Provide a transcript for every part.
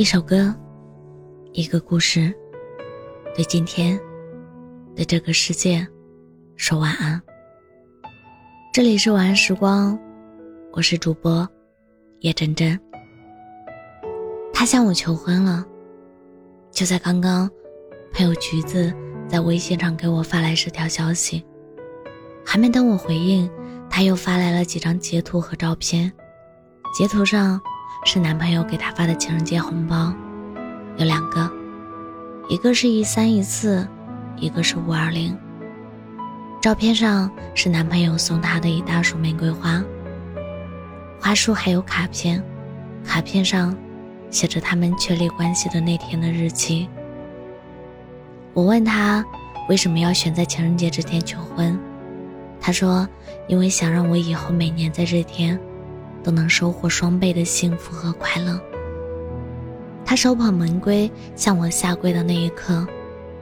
一首歌，一个故事，对今天，对这个世界，说晚安。这里是晚安时光，我是主播叶真真。他向我求婚了，就在刚刚，朋友橘子在微信上给我发来这条消息，还没等我回应，他又发来了几张截图和照片，截图上。是男朋友给她发的情人节红包，有两个，一个是一三一四，一个是五二零。照片上是男朋友送她的一大束玫瑰花，花束还有卡片，卡片上写着他们确立关系的那天的日期。我问他为什么要选在情人节这天求婚，他说因为想让我以后每年在这天。都能收获双倍的幸福和快乐。他手捧玫瑰向我下跪的那一刻，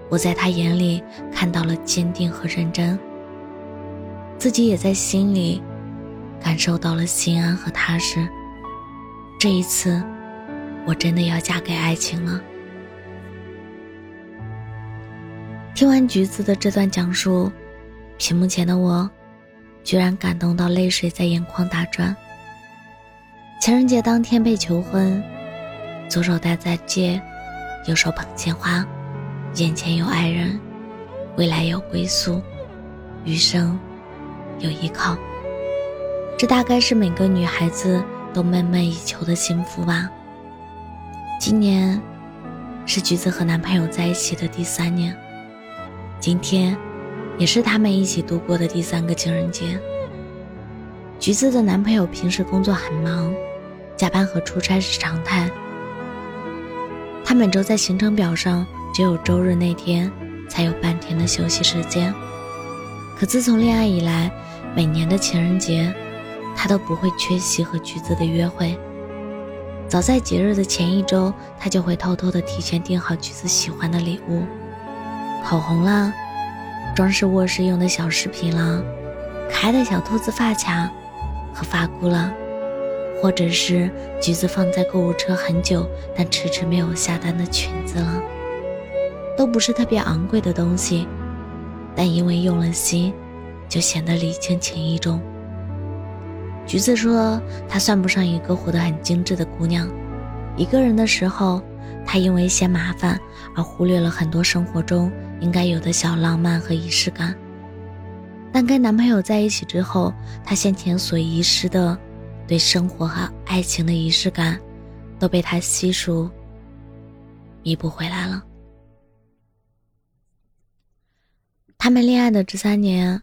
我在他眼里看到了坚定和认真，自己也在心里感受到了心安和踏实。这一次，我真的要嫁给爱情了。听完橘子的这段讲述，屏幕前的我，居然感动到泪水在眼眶打转。情人节当天被求婚，左手戴在戒，右手捧鲜花，眼前有爱人，未来有归宿，余生有依靠。这大概是每个女孩子都梦寐以求的幸福吧。今年是橘子和男朋友在一起的第三年，今天也是他们一起度过的第三个情人节。橘子的男朋友平时工作很忙。加班和出差是常态。他每周在行程表上只有周日那天才有半天的休息时间。可自从恋爱以来，每年的情人节，他都不会缺席和橘子的约会。早在节日的前一周，他就会偷偷的提前订好橘子喜欢的礼物，口红啦，装饰卧室用的小饰品啦，可爱的小兔子发卡和发箍了。或者是橘子放在购物车很久，但迟迟没有下单的裙子了，都不是特别昂贵的东西，但因为用了心，就显得礼轻情意重。橘子说，她算不上一个活得很精致的姑娘，一个人的时候，她因为嫌麻烦而忽略了很多生活中应该有的小浪漫和仪式感。但跟男朋友在一起之后，她先前所遗失的。对生活和爱情的仪式感，都被他悉数弥补回来了。他们恋爱的这三年，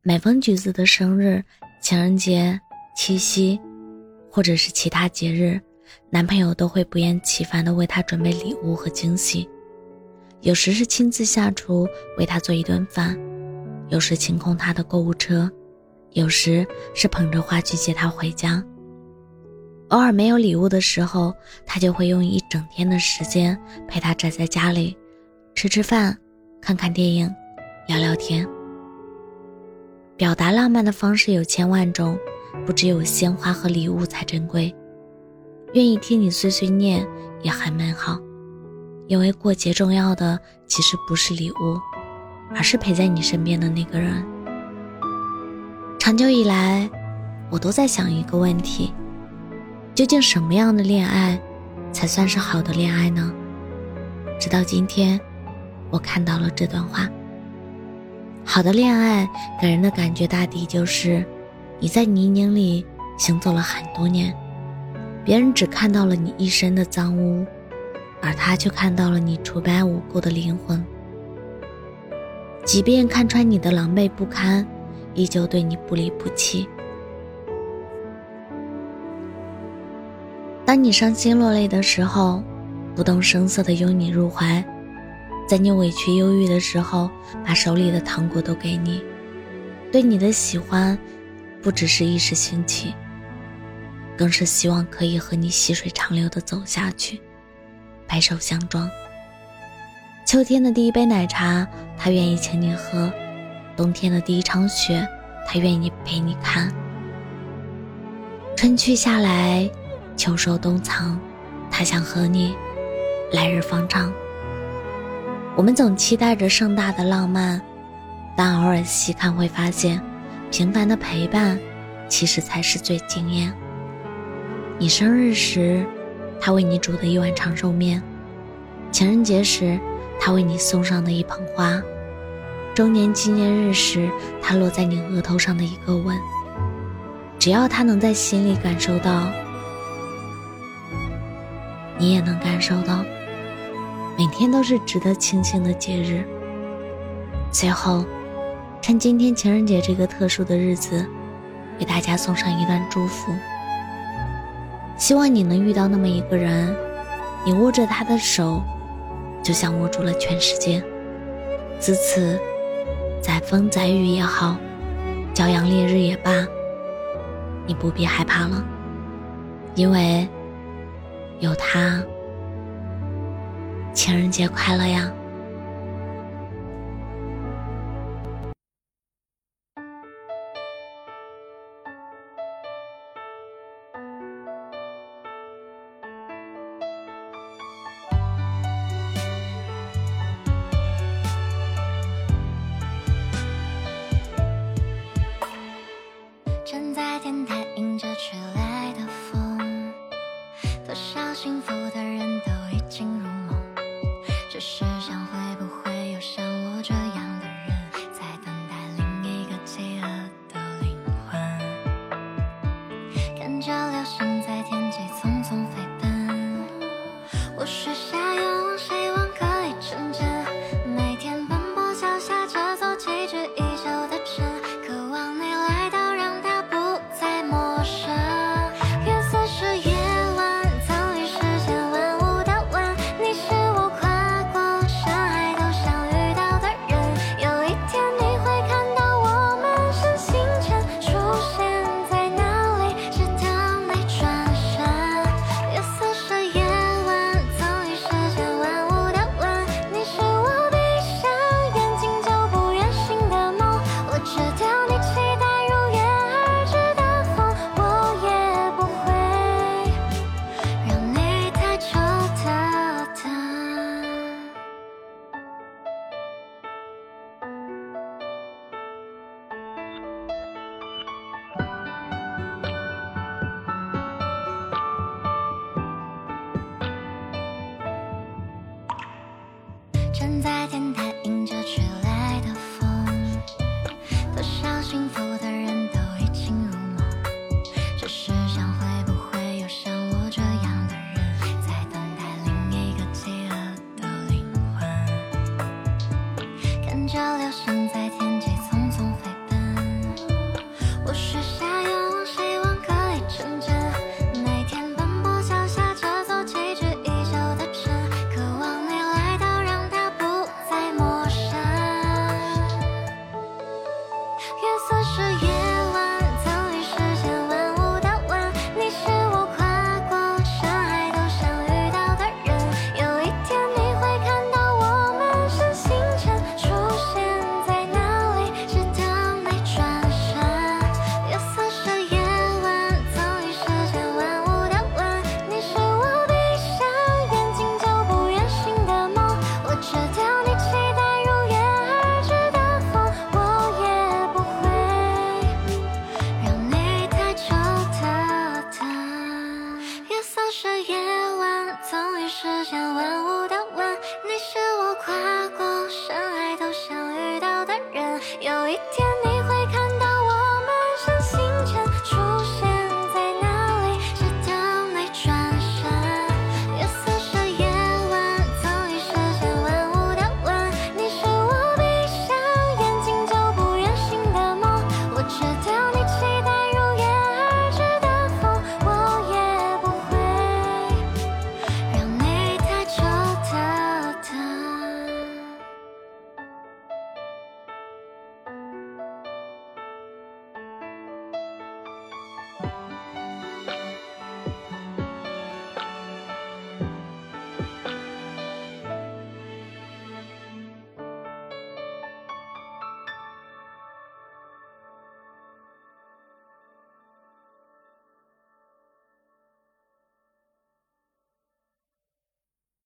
每逢橘子的生日、情人节、七夕，或者是其他节日，男朋友都会不厌其烦的为她准备礼物和惊喜。有时是亲自下厨为她做一顿饭，有时清空她的购物车。有时是捧着花去接他回家。偶尔没有礼物的时候，他就会用一整天的时间陪她宅在家里，吃吃饭，看看电影，聊聊天。表达浪漫的方式有千万种，不只有鲜花和礼物才珍贵。愿意听你碎碎念也很美好，因为过节重要的其实不是礼物，而是陪在你身边的那个人。长久以来，我都在想一个问题：究竟什么样的恋爱才算是好的恋爱呢？直到今天，我看到了这段话。好的恋爱给人的感觉大抵就是，你在泥泞里行走了很多年，别人只看到了你一身的脏污，而他却看到了你除白无垢的灵魂。即便看穿你的狼狈不堪。依旧对你不离不弃。当你伤心落泪的时候，不动声色的拥你入怀；在你委屈忧郁的时候，把手里的糖果都给你。对你的喜欢，不只是一时兴起，更是希望可以和你细水长流的走下去，白首相撞。秋天的第一杯奶茶，他愿意请你喝。冬天的第一场雪，他愿意陪你看；春去夏来，秋收冬藏，他想和你来日方长。我们总期待着盛大的浪漫，但偶尔细看会发现，平凡的陪伴其实才是最惊艳。你生日时，他为你煮的一碗长寿面；情人节时，他为你送上的一捧花；周年纪念日时，他落在你额头上的一个吻。只要他能在心里感受到，你也能感受到，每天都是值得庆幸的节日。最后，趁今天情人节这个特殊的日子，给大家送上一段祝福。希望你能遇到那么一个人，你握着他的手，就像握住了全世界。自此，载风载雨也好，骄阳烈日也罢。你不必害怕了，因为有他，情人节快乐呀！